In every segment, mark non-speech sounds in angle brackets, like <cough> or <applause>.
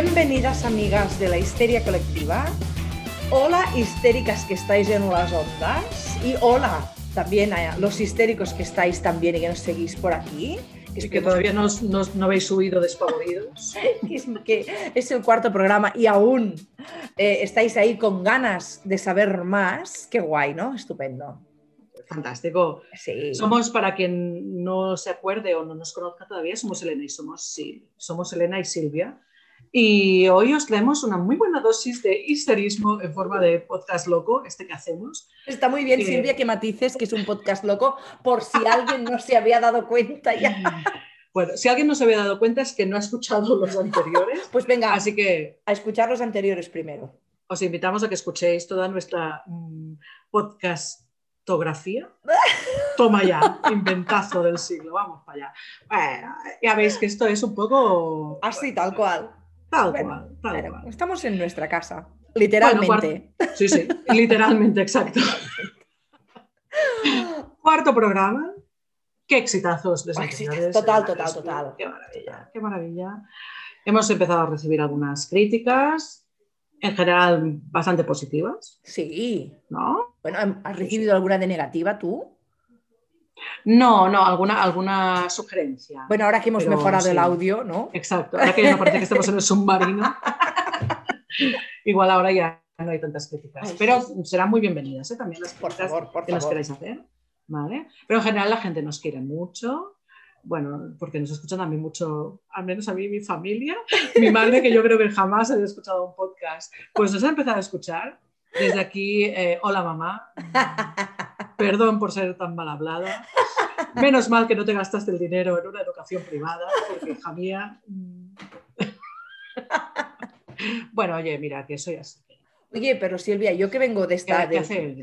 Bienvenidas amigas de la histeria colectiva. Hola histéricas que estáis en las ondas. Y hola también a los histéricos que estáis también y que nos seguís por aquí. Y que todavía no, no, no habéis subido despavoridos. <laughs> que, es, que es el cuarto programa y aún eh, estáis ahí con ganas de saber más. Qué guay, ¿no? Estupendo. Fantástico. Sí. Somos, para quien no se acuerde o no nos conozca todavía, somos Elena y somos, sí, somos Elena y Silvia. Y hoy os traemos una muy buena dosis de histerismo en forma de podcast loco, este que hacemos. Está muy bien, Eh, Silvia, que matices que es un podcast loco, por si alguien no se había dado cuenta ya. <laughs> Bueno, si alguien no se había dado cuenta es que no ha escuchado los anteriores, Pues venga, así que a escuchar los anteriores primero. os invitamos a que escuchéis toda nuestra mm, podcastografía. <laughs> Toma ya, inventazo del siglo, vamos para allá. Bueno, ya veis que esto es un poco... Así, tal cual. Tal Bueno, cual, tal Claro, cual. estamos en nuestra casa, literalmente. Sí, sí, literalmente, <laughs> exacto. <laughs> Cuarto programa. Qué exitazos de anteriores. total, total, total. Qué maravilla, qué maravilla. Hemos empezado a recibir algunas críticas, en general bastante positivas, Sí. ¿no? Bueno, ¿has recibido alguna de negativa tú? No, no, alguna, alguna sugerencia. Bueno, ahora que hemos Pero mejorado el audio, ¿no? Exacto, ahora que ya no parece que estamos en el submarino, <laughs> igual ahora ya no hay tantas críticas. Ay, Pero sí, serán muy bienvenidas, ¿eh? también las Por favor, por que nos favor. queráis hacer. ¿vale? Pero en general la gente nos quiere mucho. Bueno, porque nos escuchan a mí mucho, al menos a mí mi familia. Mi madre, que yo creo que jamás he escuchado un podcast, pues nos ha empezado a escuchar. Desde aquí, eh, hola mamá. <laughs> Perdón por ser tan mal hablada. Menos mal que no te gastaste el dinero en una educación privada, porque hija mía. mm. <laughs> Bueno, oye, mira, que soy así. Oye, pero Silvia, yo que vengo de ¿Qué, esta... de-?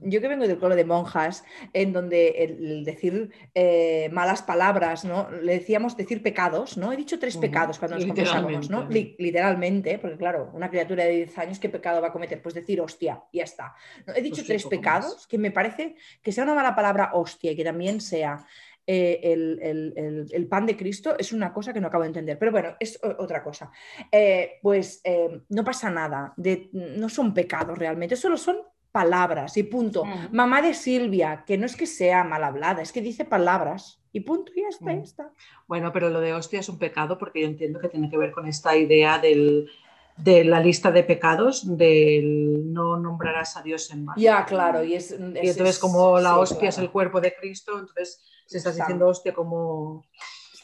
Yo que vengo del coro de monjas, en donde el, el decir eh, malas palabras, ¿no? Le decíamos decir pecados, ¿no? He dicho tres pecados cuando nos confesamos, ¿no? literalmente. Li- literalmente, porque claro, una criatura de 10 años, ¿qué pecado va a cometer? Pues decir hostia, y ya está. He dicho Pues tres pecados, más. que me parece que sea una mala palabra hostia y que también sea eh, el, el- el- el pan de Cristo, es una cosa que no acabo de entender. Pero bueno, es otra cosa. Eh, pues eh, no pasa nada, de- no son pecados realmente, solo son palabras y punto. Mm. Mamá de Silvia, que no es que sea mal hablada, es que dice palabras y punto, y ya está, ya Mm. está. Bueno, pero lo de hostia es un pecado porque yo entiendo que tiene que ver con esta idea del, de la lista de pecados, del no nombrarás a Dios en vano. Ya, claro, y es... Y entonces, como la hostia es el cuerpo de Cristo, entonces si estás diciendo hostia como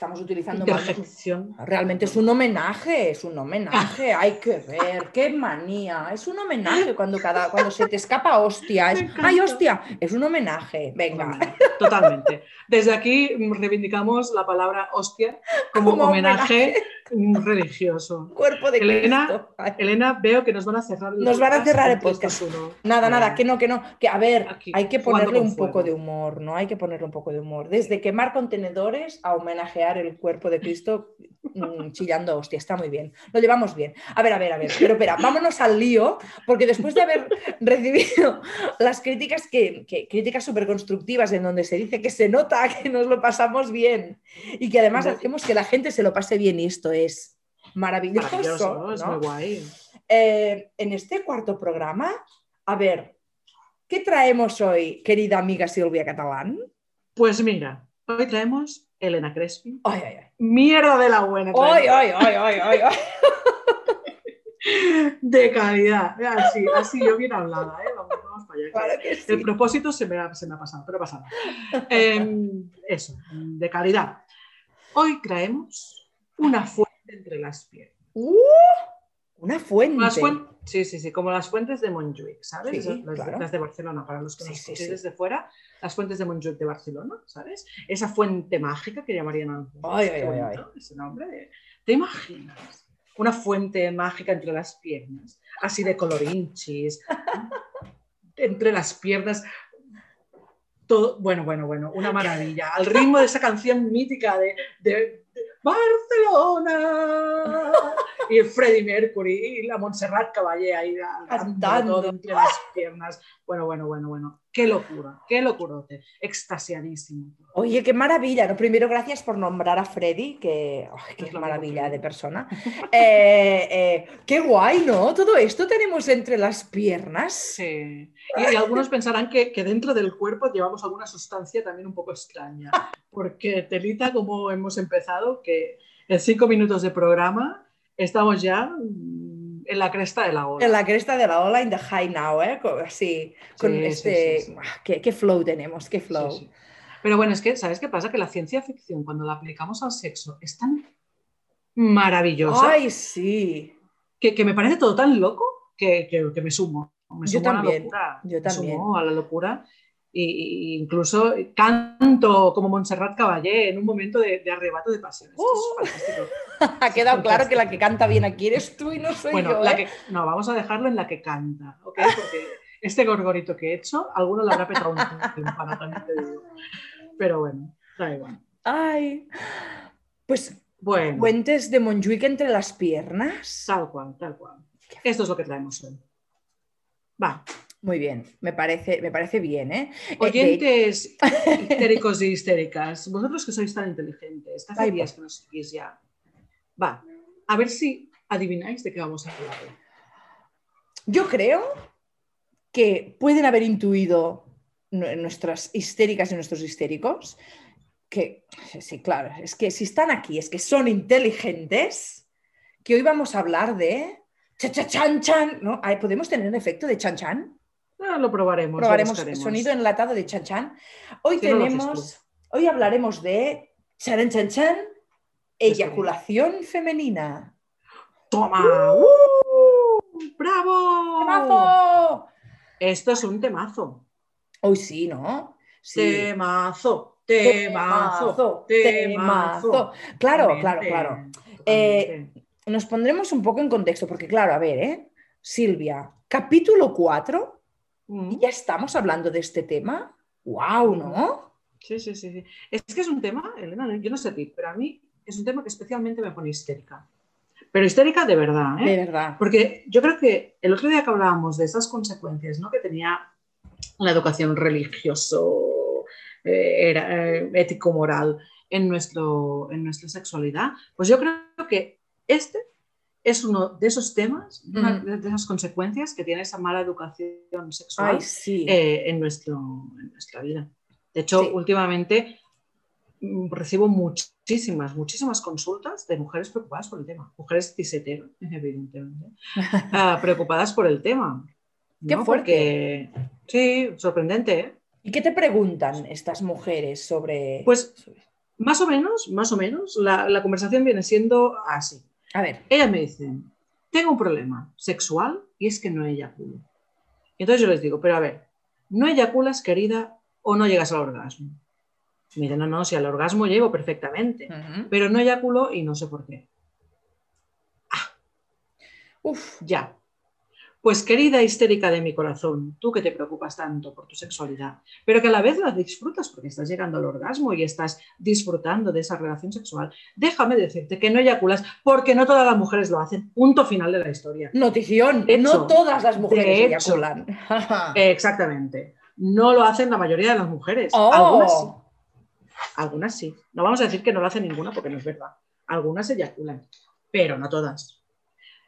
Estamos utilizando interjección. Realmente es un homenaje, es un homenaje, hay que ver, qué manía, es un homenaje cuando, cada, cuando se te escapa hostia, es, ay hostia, es un homenaje, venga. Totalmente. Desde aquí reivindicamos la palabra hostia como, Como homenaje, religioso. Cuerpo de Elena, Cristo. Elena, veo que nos van a cerrar Nos van a cerrar el podcast. dos, uno. Nada, nada, que no, que no, que a ver, Aquí, hay que ponerle un poco de humor, ¿no? Hay que ponerle un poco de humor. Desde quemar contenedores a homenajear el cuerpo de Cristo mm, chillando hostia, está muy bien. Lo llevamos bien. A ver, a ver, a ver, pero espera, vámonos al lío, porque después de haber recibido las críticas que, que- críticas súper constructivas en donde se dice que se nota que nos lo pasamos bien y que además hacemos que la gente se lo pase bien y esto es maravilloso, Maravilloso, ¿no? Es ¿no? muy guay. Eh, en este cuarto programa, a ver, ¿qué traemos hoy, querida amiga Silvia Catalán? Pues mira, hoy traemos Elena Crespi. Ay, ay, ay. Mierda de la buena. Ay, ay, ay, ay, ay, ay. <laughs> De calidad. Así, así yo bien hablada, ¿eh? Vamos, vamos para allá. que Claro que sí. El propósito se me ha, se me ha pasado, pero pasa nada. Em, eso, de calidad. Hoy traemos una fuente entre las piernas. Uh, una fuente. Las sí, sí, sí, como las fuentes de Montjuic, ¿sabes? Sí, las, claro. las de Barcelona, para los que nos escuchéis desde fuera, las fuentes de Montjuic de Barcelona, ¿sabes? Esa fuente mágica que llamarían algunos. Ay, ay, ay, bonito Ese nombre. ¿Te imaginas? Una fuente mágica entre las piernas, así de colorinchis, entre las piernas. Todo, bueno, bueno, bueno, una maravilla. Al ritmo de esa canción mítica de, de- de Barcelona. Y el Freddie Mercury y la Montserrat Caballé ahí Cantando. entre las piernas. Bueno, bueno, bueno, bueno. Qué locura, qué locurote. Extasiadísimo. Oye, qué maravilla. ¿no? Primero, gracias por nombrar a Freddy, que qué Es maravilla de persona. <laughs> Eh, eh, qué guay, ¿no? Todo esto tenemos entre las piernas. Sí. Y, y algunos pensarán que, que dentro del cuerpo llevamos alguna sustancia también un poco extraña. Porque telita, como hemos empezado, que en cinco minutos de programa estamos ya mm, en la cresta de la ola. En la cresta de la ola, in the high now, ¿eh? Así, con Sí, este... sí, sí. Qué, qué flow tenemos, qué flow. Pero bueno, es que, ¿sabes qué pasa? Que la ciencia ficción, cuando la aplicamos al sexo, es tan maravillosa Ay, sí. que, que me parece todo tan loco que, que- que me sumo. Me Yo sumo a la también, locura. yo me también. sumo a la locura. Y incluso canto como Montserrat Caballé en un momento de, de arrebato de pasión. Esto Uh. es fantástico. <laughs> Ha quedado claro que la que canta bien aquí eres tú y no soy Bueno, yo. la ¿eh? que, no, vamos a dejarlo en la que canta, ¿ok? Porque este gorgorito que he hecho, alguno le habrá petado un <laughs> tímpano, también te digo. Pero bueno, da igual. Ay. Pues Bueno, puentes de Montjuic entre las piernas. tal cual, tal cual. Esto es lo que traemos hoy. Va, Muy bien, me parece, me parece bien, ¿eh? Eh, oyentes histéricos y <laughs> histéricas, vosotros que sois tan inteligentes, hace Ay, días pues. que nos seguís ya. Va, a ver si adivináis de qué vamos a hablar hoy. Yo creo que pueden haber intuido nu- nuestras histéricas y nuestros histéricos que, sí, claro, es que si están aquí, es que son inteligentes, que hoy vamos a hablar de cha cha chan chan, ¿no? ¿Podemos tener un efecto de chan chan? Ah, lo probaremos. Probaremos sonido enlatado de chan chan. Hoy Si no tenemos, hoy hablaremos de chan chan chan, eyaculación femenina. ¡Toma! ¡Uh! ¡Bravo! ¡Temazo! Esto es un temazo. Hoy sí, ¿no? Sí. Temazo, temazo, temazo. Claro, Totalmente, claro, claro. totalmente. Nos pondremos un poco en contexto, porque claro, a ver, ¿eh? Silvia, capítulo 4, Mm. Y ya estamos hablando de este tema. ¡Wow! ¿No? Sí, sí, sí, sí. Es que es un tema, Elena, yo no sé a ti, pero a mí es un tema que especialmente me pone histérica. Pero histérica de verdad, ¿eh? De verdad. Porque yo creo que el otro día que hablábamos de esas consecuencias ¿no? que tenía la educación religioso, eh, era, eh, ético-moral en, nuestro, en nuestra sexualidad, pues yo creo que este es uno de esos temas, una de esas consecuencias que tiene esa mala educación sexual Ay, sí. eh, en, nuestro, en nuestra vida. De hecho, Sí. últimamente mm, recibo muchísimas, muchísimas consultas de mujeres preocupadas por el tema. Mujeres cisetero, evidentemente, <laughs> ah, preocupadas por el tema. Qué ¿no? fuerte. Porque, sí, sorprendente, ¿eh? ¿Y qué te preguntan estas mujeres sobre...? Pues más o menos, más o menos, la, la conversación viene siendo así. A ver, Ellas me dicen, tengo un problema sexual y es que no eyaculo. Y entonces yo les digo, pero a ver, ¿no eyaculas, querida, o no llegas al orgasmo? Y me dicen, no, no, si al orgasmo llego perfectamente, pero no eyaculo y no sé por qué. Uf, Ya. Pues querida histérica de mi corazón, tú que te preocupas tanto por tu sexualidad, pero que a la vez la disfrutas porque estás llegando al orgasmo y estás disfrutando de esa relación sexual, déjame decirte que no eyaculas porque no todas las mujeres lo hacen. Punto final de la historia. notición, De no hecho, todas las mujeres de hecho. eyaculan. <laughs> Exactamente. No lo hacen la mayoría de las mujeres. Oh. Algunas sí. Algunas sí. No vamos a decir que no lo hace ninguna porque no es verdad. Algunas eyaculan, pero no todas.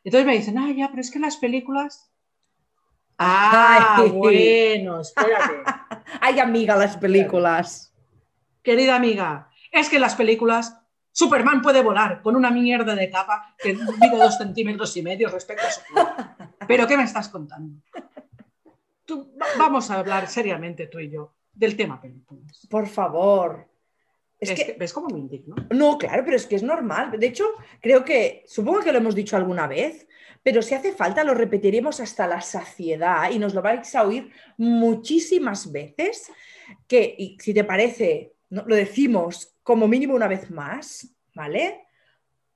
Entonces me dicen, ah, ya, pero es que las películas. Ah, Ay. bueno, espérate. <laughs> Ay, amiga, las películas. Querida amiga, es que en las películas Superman puede volar con una mierda de capa que mide dos centímetros y medio respecto a su cuerpo. ¿Pero qué me estás contando? Tú- va- vamos a hablar seriamente tú y yo del tema películas. Por favor. Es Es que, ¿Ves cómo me indigno? no, claro, pero es que es normal. De hecho, creo que, supongo que lo hemos dicho alguna vez, pero si hace falta lo repetiremos hasta la saciedad y nos lo vais a oír muchísimas veces, que, y si te parece, ¿no? lo decimos como mínimo una vez más, ¿vale?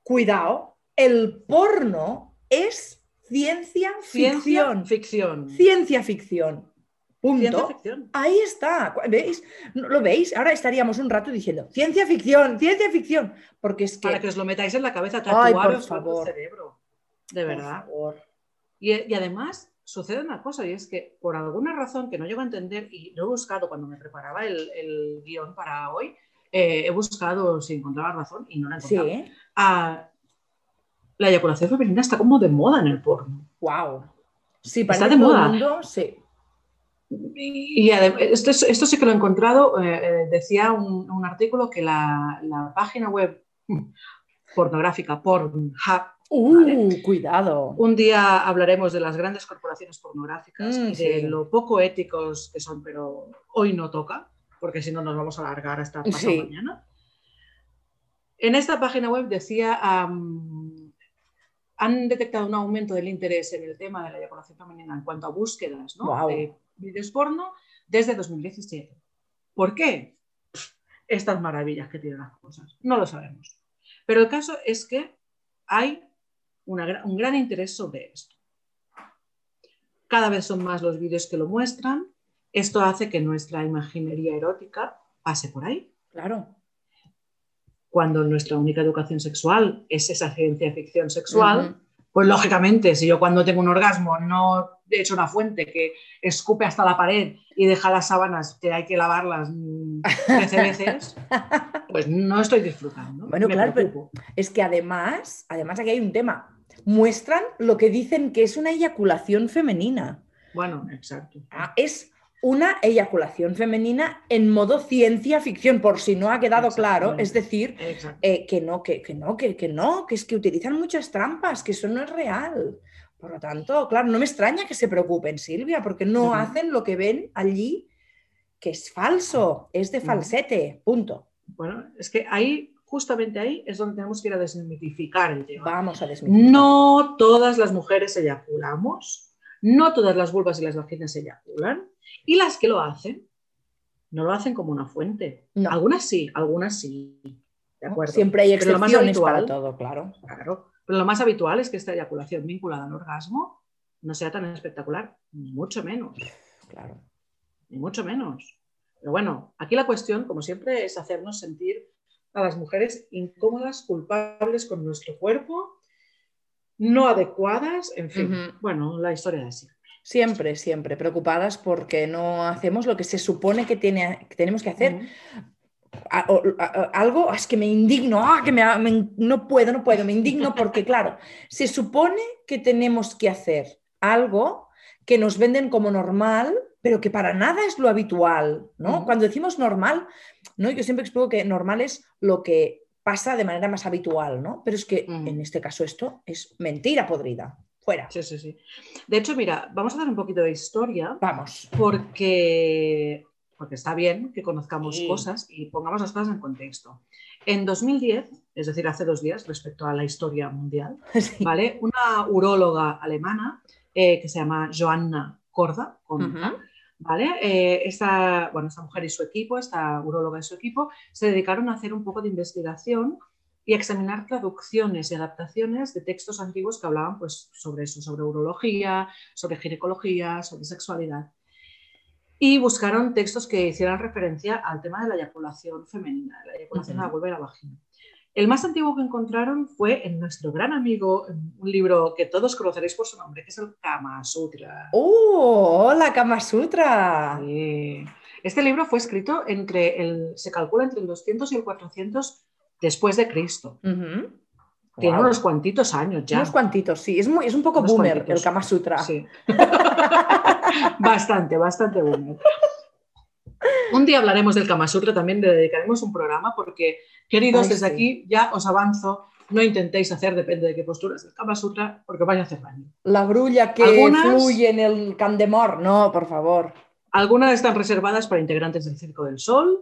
Cuidado, el porno es ciencia ficción. Ciencia ficción. Ciencia ficción. Punto. Ahí está. ¿Veis? ¿No ¿Lo veis? Ahora estaríamos un rato diciendo ciencia ficción, ciencia ficción. Porque es que. Para que os lo metáis en la cabeza, Ay, por tatuaros el favor. cerebro. de verdad. Y, y, además sucede una cosa, y es que por alguna razón que no llego a entender, y lo he buscado cuando me preparaba el, el guion para hoy, eh, he buscado si encontraba razón y no la he encontrado. Sí. Ah, la eyaculación femenina está como de moda en el porno. Wow. Sí, Está de todo el moda. mundo, sí. Y, adem- esto, es- esto sí que lo he encontrado, eh, eh, decía un, un artículo que la, la página web pornográfica Pornhub, Uh, cuidado. un día hablaremos de las grandes corporaciones pornográficas Mm, y de lo poco éticos que son, pero hoy no toca, porque si no nos vamos a alargar hasta pasado Sí. mañana. En esta página web decía, han detectado un aumento del interés en el tema de la eyaculación femenina en cuanto a búsquedas ¿no? De vídeos porno desde 2017. ¿Por qué? Estas maravillas que tienen las cosas. No lo sabemos. Pero el caso es que hay una un gran interés sobre esto. Cada vez son más los vídeos que lo muestran. Esto hace que nuestra imaginería erótica pase por ahí Claro. cuando nuestra única educación sexual es esa ciencia ficción sexual, pues lógicamente, si yo cuando tengo un orgasmo no hecho una fuente que escupe hasta la pared y deja las sábanas que hay que lavarlas mm, 13 <laughs> veces, pues no estoy disfrutando. Bueno, Me claro, pero-. Es que además, además aquí hay un tema. Muestran lo que dicen que es una eyaculación femenina. Bueno, exacto. Ah, Es una eyaculación femenina en modo ciencia ficción, por si no ha quedado claro. Es decir, eh, que no, que, que no, que, que no, que es que utilizan muchas trampas, que eso no es real. Por lo tanto, claro, no me extraña que se preocupen, Silvia, porque no hacen lo que ven allí, que es falso, es de falsete, punto. Bueno, es que ahí, justamente ahí, es donde tenemos que ir a desmitificar el tema. Vamos a desmentir. No todas las mujeres eyaculamos, no todas las vulvas y las vaginas eyaculan, y las que lo hacen, no lo hacen como una fuente. No. Algunas sí, algunas sí. ¿De acuerdo? Siempre hay excepciones para todo, claro. Claro. Pero lo más habitual es que esta eyaculación vinculada al orgasmo no sea tan espectacular, ni mucho menos, claro. ni mucho menos. Pero bueno, aquí la cuestión, como siempre, es hacernos sentir a las mujeres incómodas, culpables con nuestro cuerpo, no adecuadas, en fin, bueno, la historia de siempre. Siempre, siempre preocupadas porque no hacemos lo que se supone que, tiene, que tenemos que hacer. A- a- algo, es que me indigno, ah, que me, me- no puedo, no puedo, me indigno porque, claro, se supone que tenemos que hacer algo que nos venden como normal, pero que para nada es lo habitual, ¿no? Cuando decimos normal, ¿no? Yo siempre explico que normal es lo que pasa de manera más habitual, ¿no? Pero es que Ujú. en este caso esto es mentira podrida. Fuera. Sí, sí, sí. De hecho, mira, vamos a hacer un poquito de historia Vamos. porque, porque está bien que conozcamos Sí. cosas y pongamos las cosas en contexto. En 2010, es decir, hace dos días respecto a la historia mundial, <laughs> Sí. ¿vale? Una uróloga alemana eh, que se llama Joanna Korda, con Ujú. K, ¿vale? Eh, esta, bueno, esta mujer y su equipo, esta uróloga y su equipo, se dedicaron a hacer un poco de investigación y a examinar traducciones y adaptaciones de textos antiguos que hablaban pues, sobre eso, sobre urología, sobre ginecología, sobre sexualidad. Y buscaron textos que hicieran referencia al tema de la eyaculación femenina, la eyaculación a la Ujú. vulva y la vagina. El más antiguo que encontraron fue en nuestro gran amigo, un libro que todos conoceréis por su nombre, que es el Kama Sutra. ¡Oh! ¡Hola, Kama Sutra! Sí. Este libro fue escrito entre el, se calcula entre el 200 y el 400 después de Cristo. Ujú. Tiene Guau. unos cuantitos años ya. Unos cuantitos, sí. Es, muy, es un poco Unos boomer cuantitos. el Kama Sutra. Sí. <laughs> bastante, bastante bueno. Un día hablaremos del Kama Sutra, también le dedicaremos un programa porque, queridos, Ay, desde sí. aquí ya os avanzo, no intentéis hacer, depende de qué posturas, el Kama Sutra, porque vais a hacer daño. La brulla que Algunas- fluye en el Candemor. No, por favor. Algunas están reservadas para integrantes del Circo del Sol.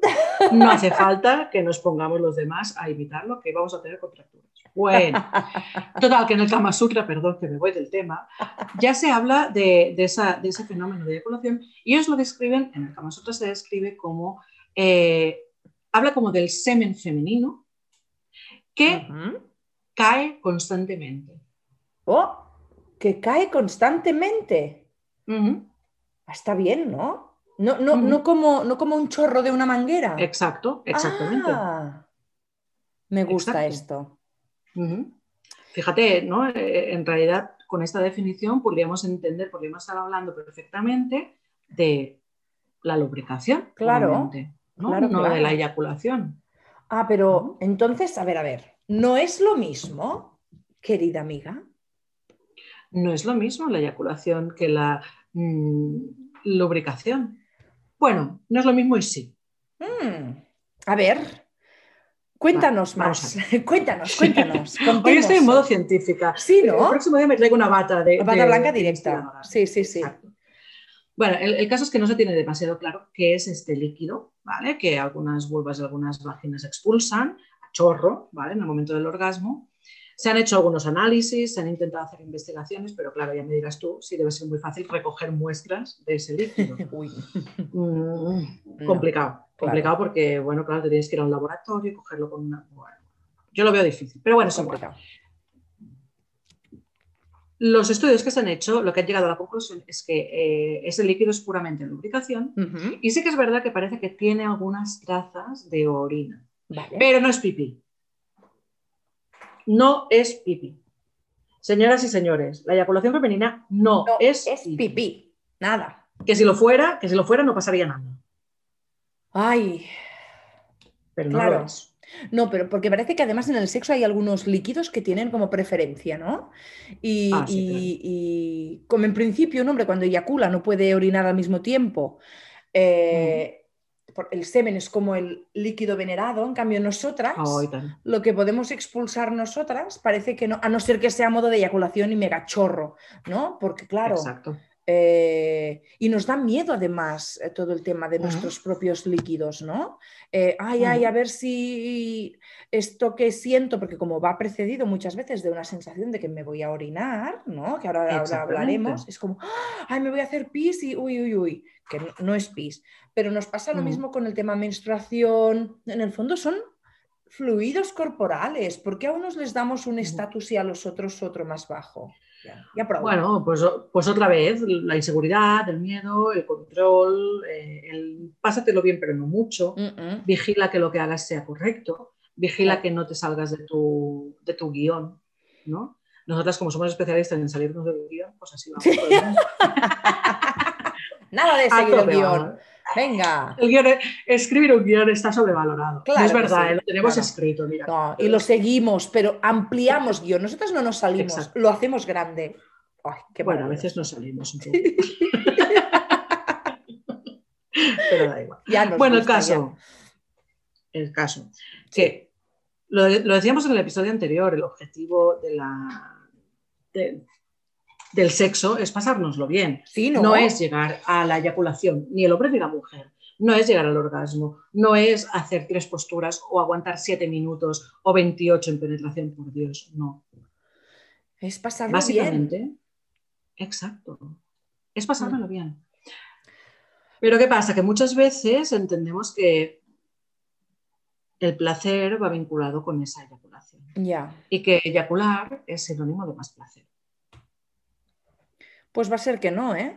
No hace falta que nos pongamos los demás a imitarlo, que vamos a tener contracturas. Bueno, total, que en el Kama Sutra, perdón que me voy del tema, ya se habla de, de esa- de ese fenómeno de eyaculación y ellos lo describen, en el Kama Sutra se describe como, eh, habla como del semen femenino que cae constantemente. Oh, que cae constantemente. Ah, Está bien, ¿no? No, no, no, como, no como un chorro de una manguera. Exacto, exactamente. Ah, me gusta Exacto. esto. Fíjate, ¿no? Eh, en realidad, con esta definición podríamos entender, podríamos estar hablando perfectamente de la lubricación. Claro. ¿no? Claro, no claro. de la eyaculación. Ah, pero entonces, a ver, a ver, ¿no es lo mismo, querida amiga? No es lo mismo la eyaculación que la mm, lubricación. Bueno, no es lo mismo y sí. Mm, A ver, cuéntanos más. <laughs> cuéntanos, cuéntanos. <laughs> Hoy estoy en modo científica. Sí, El ¿no? próximo día me traigo una bata de. Bata de- blanca de directa. Sí, sí, sí. Exacto. Bueno, el, el caso es que no se tiene demasiado claro qué es este líquido, ¿vale? Que algunas vulvas y algunas vaginas expulsan a chorro, ¿vale? En el momento del orgasmo. Se han hecho algunos análisis, se han intentado hacer investigaciones, pero claro, ya me dirás tú si debe ser muy fácil recoger muestras de ese líquido. <laughs> Uy, Mm, No, complicado, complicado porque, bueno, claro, te tienes que ir a un laboratorio y cogerlo con una... Bueno, yo lo veo difícil, pero bueno, es complicado. Los estudios que se han hecho, lo que han llegado a la conclusión es que eh, ese líquido es puramente lubricación y sí que es verdad que parece que tiene algunas trazas de orina, Vale. pero no es pipí. No es pipí. Señoras y señores, la eyaculación femenina no, No, es, es pipí. pipí, nada. Que si lo fuera, que si lo fuera no pasaría nada, Ay, pero no Claro. lo es. no, pero porque parece que además en el sexo hay algunos líquidos que tienen como preferencia, ¿no? Y, Ah, sí, y- y como en principio un hombre cuando eyacula no puede orinar al mismo tiempo, eh, el semen es como el líquido venerado, en cambio nosotras, Oh, lo que podemos expulsar nosotras parece que no, a no ser que sea modo de eyaculación y megachorro, ¿no? Porque claro, Exacto. Eh, y nos da miedo además eh, todo el tema de nuestros propios líquidos, ¿no? Eh, ay, ay, a ver si esto que siento, porque como va precedido muchas veces de una sensación de que me voy a orinar, ¿no? Que ahora, hablaremos, es como, "Ah, ay, me voy a hacer pis y uy, uy, uy, que no, no es pis. Pero nos pasa lo Ujú. mismo con el tema menstruación, en el fondo son fluidos corporales, ¿por qué a unos les damos un estatus y a los otros otro más bajo? Ya. Bueno, pues, pues otra vez, la inseguridad, el miedo, el control, eh, el pásatelo bien pero no mucho, vigila que lo que hagas sea correcto, vigila que no te salgas de tu, de tu guion, ¿no? Nosotras como somos especialistas en salirnos del guion, pues así vamos. mundo. <laughs> Nada de <laughs> seguir el guion. Venga. El guion, escribir un guion está sobrevalorado. Claro No es verdad, sí, eh, lo tenemos claro. escrito, mira. No, y lo seguimos, pero ampliamos guion. Nosotros no nos salimos, Exacto. lo hacemos grande. Ay, qué bueno, a veces nos salimos un poco. <laughs> pero da igual. Ya Bueno, el caso. El caso. Que lo, lo decíamos en el episodio anterior, el objetivo de la, de- del sexo es pasárnoslo bien. Sí, ¿no? No es llegar a la eyaculación, ni el hombre ni la mujer. No es llegar al orgasmo, no es hacer tres posturas o aguantar siete minutos o 28 en penetración, por Dios, no. Es pasarlo bien. Básicamente, exacto, es Mm. pasármelo bien. Pero ¿qué pasa? Que muchas veces entendemos que el placer va vinculado con esa eyaculación Ya. y que eyacular es sinónimo de más placer. Pues va a ser que no, ¿eh?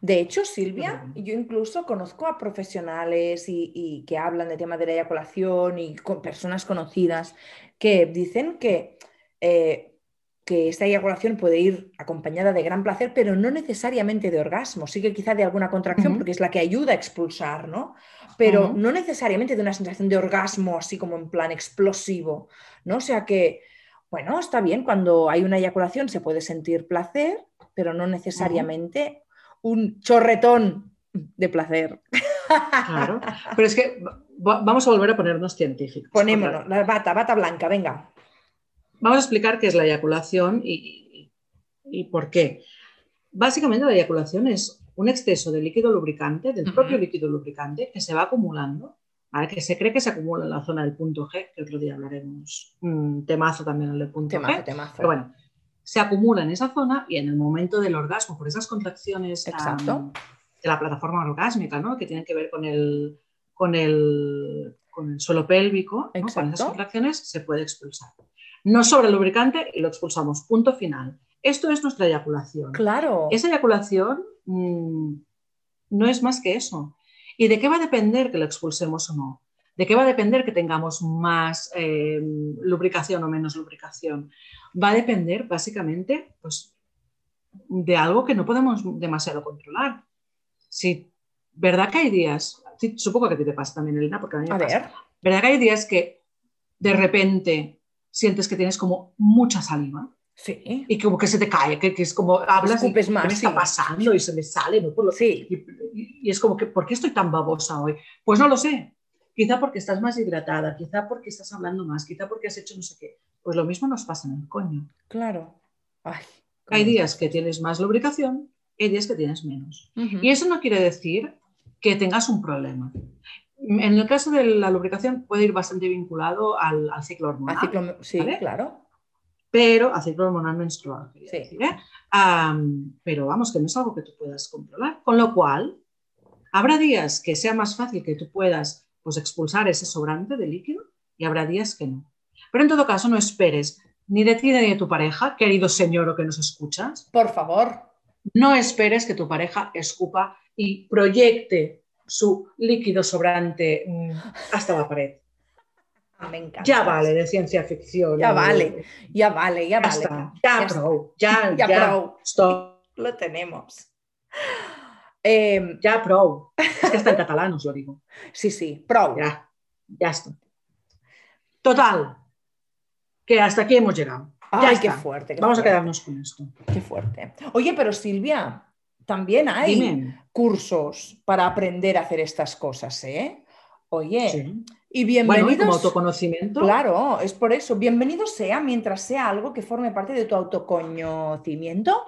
De hecho, Silvia, yo incluso conozco a profesionales y, y que hablan de tema de la eyaculación y con personas conocidas que dicen que, eh, que esta eyaculación puede ir acompañada de gran placer, pero no necesariamente de orgasmo. Sí que quizá de alguna contracción, porque es la que ayuda a expulsar, ¿no? Pero no necesariamente de una sensación de orgasmo así como en plan explosivo, ¿no? O sea que, bueno, está bien, cuando hay una eyaculación se puede sentir placer, pero no necesariamente un chorretón de placer. Claro. Pero es que va- vamos a volver a ponernos científicos. Ponémonos, la bata, bata blanca, venga. Vamos a explicar qué es la eyaculación y, y- y por qué. Básicamente la eyaculación es un exceso de líquido lubricante, del Ujú. propio líquido lubricante, que se va acumulando, ¿vale? que se cree que se acumula en la zona del punto G, que otro día hablaremos, un temazo también el del punto Temazo, G, temazo. pero bueno, se acumula en esa zona y en el momento del orgasmo, por esas contracciones de la plataforma orgásmica, ¿no? que tienen que ver con el, con el, con el suelo pélvico, ¿no? con esas contracciones se puede expulsar. No sobra el lubricante y lo expulsamos, punto final. Esto es nuestra eyaculación. Claro. Esa eyaculación mm, no es más que eso. ¿Y de qué va a depender que lo expulsemos o no? ¿De qué va a depender que tengamos más eh, lubricación o menos lubricación? Va a depender básicamente pues, de algo que no podemos demasiado controlar. Si, ¿Verdad que hay días? Supongo que a ti te pasa también, Elena, porque a mí me pasa. ¿Verdad que hay días que de repente sientes que tienes como mucha saliva? Sí. Y como que se te cae, que, es como hablas y más, me está pasando y se me sale, no. Sí. Y, y, es como que, ¿por qué estoy tan babosa hoy? Pues no lo sé. Quizá porque estás más hidratada, quizá porque estás hablando más, quizá porque has hecho no sé qué. Pues lo mismo nos pasa en el coño. Claro. hay días que tienes más lubricación y hay días que tienes menos. Y eso no quiere decir que tengas un problema. En el caso de la lubricación puede ir bastante vinculado al, ciclo hormonal. sí, claro. Pero al ciclo hormonal menstrual. Sí. ¿eh? pero vamos, que no es algo que tú puedas controlar. Con lo cual, habrá días que sea más fácil que tú puedas pues expulsar ese sobrante de líquido y habrá días que no. Pero en todo caso, no esperes ni de ti ni de tu pareja, querido señor o que nos escuchas. Por favor. No esperes que tu pareja escupa y proyecte su líquido sobrante mm, hasta la pared. Me encanta. Ya vale de ciencia ficción. Ya vale, ya vale, ya, vale. Ya, pro, ya, ya, pro. <laughs> Stop. Lo tenemos. Em, ya, pro. Es que está en <laughs> catalán, os lo digo. Sí, sí, pro. Ya, ya está. Total, que hasta aquí hemos llegado. Ay, qué fuerte. Vamos a quedarnos con esto. Qué fuerte. Oye, pero Silvia, también hay cursos para aprender a hacer estas cosas, ¿eh? Oye, y bienvenidos. como autoconocimiento. Claro, es por eso. Bienvenido sea mientras sea algo que forme parte de tu autoconocimiento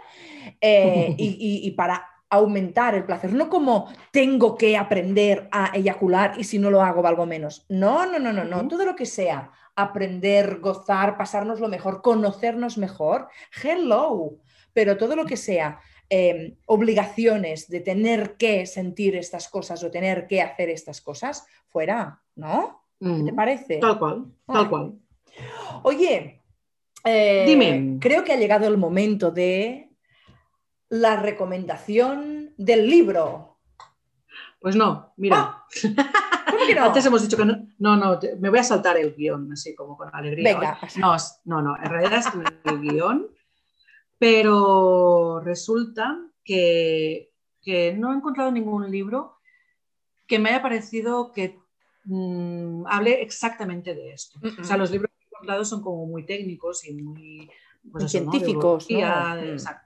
eh, <laughs> y, para aumentar el placer, no como tengo que aprender a eyacular y si no lo hago valgo menos. No, no, no, no, no. Todo lo que sea aprender, gozar, pasarnos lo mejor, conocernos mejor, hello. Pero todo lo que sea em, obligaciones de tener que sentir estas cosas o tener que hacer estas cosas, fuera, ¿no? ¿Qué te parece? Tal cual, tal cual. Oye, eh, Dime. creo que ha llegado el momento de la recomendación del libro. Pues no, mira. Ah, ¿Cómo que no? <laughs> Antes hemos dicho que no. No, no, me voy a saltar el guion, así como con alegría. Venga. No, no, no, en realidad es el guion, pero resulta que, no he encontrado ningún libro que me haya parecido que mm, hable exactamente de esto. O sea, los libros que he encontrado son como muy técnicos y muy, pues científicos. Exacto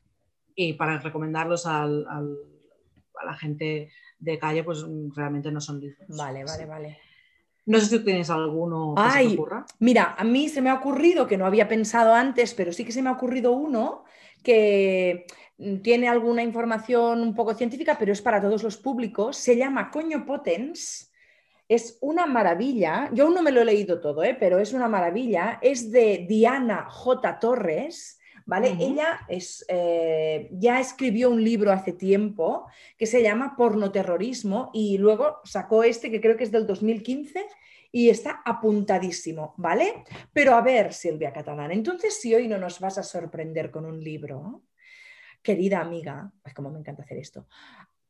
y para recomendarlos al, a la gente de calle, pues realmente no son libros. Vale, vale, vale. No sé si tú tienes alguno que se te ocurra. Mira, a mí se me ha ocurrido, que no había pensado antes, pero sí que se me ha ocurrido uno que tiene alguna información un poco científica, pero es para todos los públicos. Se llama Coño Potens. Es una maravilla. Yo aún no me lo he leído todo, ¿eh? pero es una maravilla. Es de Diana J. Torres ¿vale? Ella es, eh, ya escribió un libro hace tiempo que se llama Pornoterrorismo y luego sacó este que creo que es del 2015 y está apuntadísimo, ¿vale? Pero a ver, Silvia Catalán, entonces si hoy no nos vas a sorprender con un libro, querida amiga, es como me encanta hacer esto,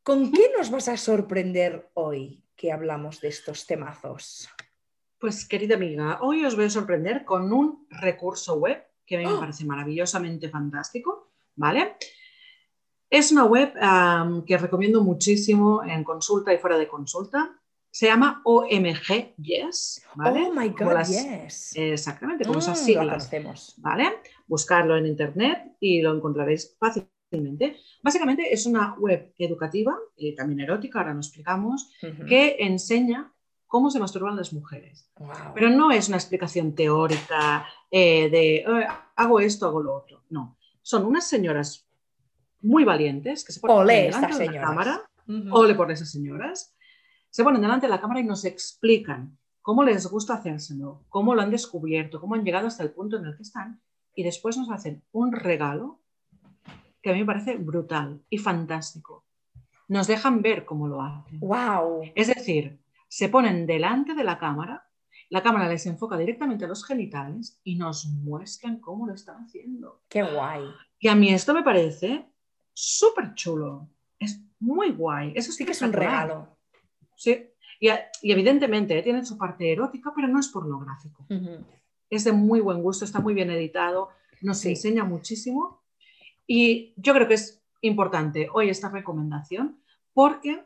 ¿con qué nos vas a sorprender hoy que hablamos de estos temazos? Pues querida amiga, hoy os voy a sorprender con un recurso web que a mí me ¡Oh! parece maravillosamente fantástico, ¿vale? Es una web que recomiendo muchísimo en consulta y fuera de consulta. Se llama OMG Yes, ¿vale? Oh my God, yes. Exactamente, como esas mm, siglas. ¿Vale? Buscarlo en internet y lo encontraréis fácilmente. Básicamente es una web educativa y también erótica, ahora nos explicamos, que enseña cómo se masturban las mujeres. Pero no es una explicación teórica eh, de eh, hago esto, hago lo otro. No, son unas señoras muy valientes que se ponen delante de la cámara, o le por esas señoras, se ponen delante de la cámara y nos explican cómo les gusta hacérselo, cómo lo han descubierto, cómo han llegado hasta el punto en el que están, y después nos hacen un regalo que a mí me parece brutal y fantástico. Nos dejan ver cómo lo hacen. Wow. Es decir, se ponen delante de la cámara la cámara les enfoca directamente a los genitales y nos muestran cómo lo están haciendo. Qué guay. Y a mí esto me parece súper chulo. Es muy guay. Eso sí que es un regalo. Sí. Y, evidentemente ¿eh? tiene su parte erótica, pero no es pornográfico. Es de muy buen gusto, está muy bien editado, nos enseña muchísimo. Y yo creo que es importante hoy esta recomendación porque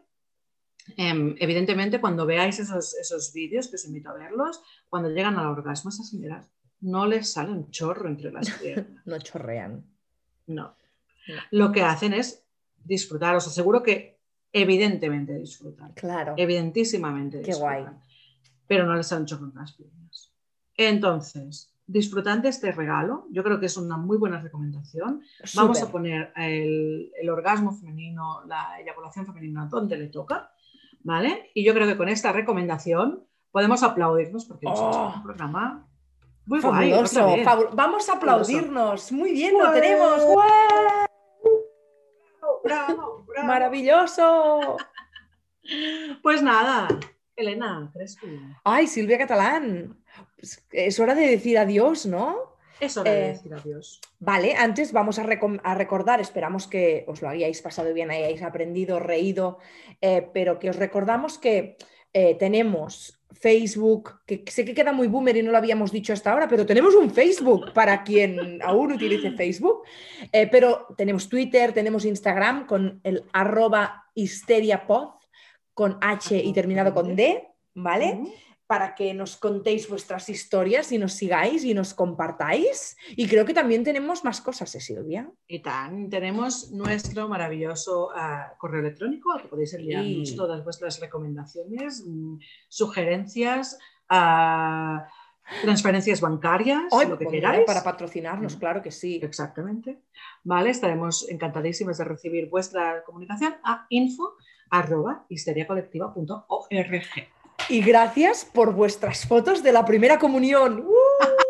em, evidentemente cuando veáis esos, esos vídeos, que os invito a verlos, cuando llegan al orgasmo, esas señoras no les sale un chorro entre las <laughs> piernas. no chorrean. No. Lo que hacen es disfrutar. Os aseguro que evidentemente disfrutan. Claro. Evidentísimamente disfrutan. Qué guay. Pero no les sale un chorro entre las piernas. Entonces, disfrutan de este regalo. Yo creo que es una muy buena recomendación. Vamos a poner el, orgasmo femenino, la eyaculación femenina donde le toca. ¿Vale? Y yo creo que con esta recomendación podemos aplaudirnos porque es un programa muy Fabuloso, Vamos a aplaudirnos. Muy bien, lo tenemos. Bravo, Maravilloso. <laughs> Pues nada, Elena, ¿crees que... Ay, Silvia Catalán. Pues, es hora de decir adiós, ¿no? Es hora de eh, decir adiós. Vale, antes vamos a, recordar, esperamos que os lo hayáis pasado bien, hayáis aprendido, reído, eh, pero que os recordamos que eh, tenemos Facebook, que sé que queda muy boomer y no lo habíamos dicho hasta ahora, pero tenemos un Facebook para quien <laughs> aún utilice Facebook, eh, pero tenemos Twitter, tenemos Instagram con el arroba histeriapod con H y terminado con D, ¿vale? Para que nos contéis vuestras historias y nos sigáis y nos compartáis. Y creo que también tenemos más cosas, ¿eh, Silvia? Y tan, tenemos nuestro maravilloso ah, correo electrónico al que podéis enviarnos todas vuestras recomendaciones, mm, sugerencias. Uh, transferencias bancarias, lo que queráis. Para patrocinarnos, claro que sí. Exactamente. Vale, estaremos encantadísimas de recibir vuestra comunicación a info y gracias por vuestras fotos de la primera comunión. <laughs> ¡Uh!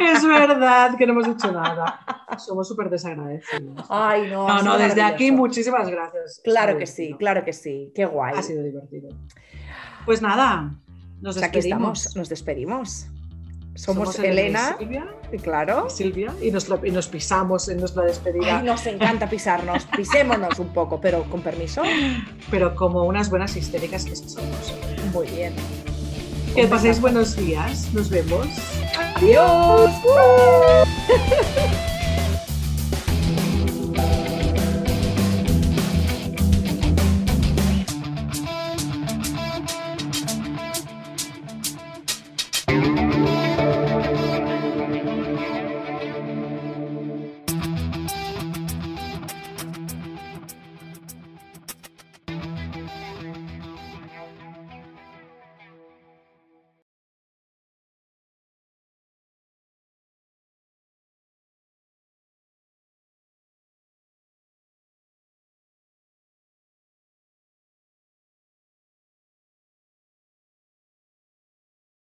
es verdad que no hemos dicho nada. Somos súper desagradecidos. Ay, no. No, no, desde aquí muchísimas gracias. Claro que sí, claro que sí. Qué guay. Ha sido divertido. Pues nada, nos despedimos. Aquí estamos, nos despedimos. Somos, Elena, y Silvia, claro. Silvia, y nos, y nos, pisamos en nuestra despedida. Ay, nos encanta pisarnos, pisémonos un poco, pero con permiso. Pero como unas buenas histéricas que somos. Muy bien. Que paséis buenos días. Nos vemos. Adiós. <laughs>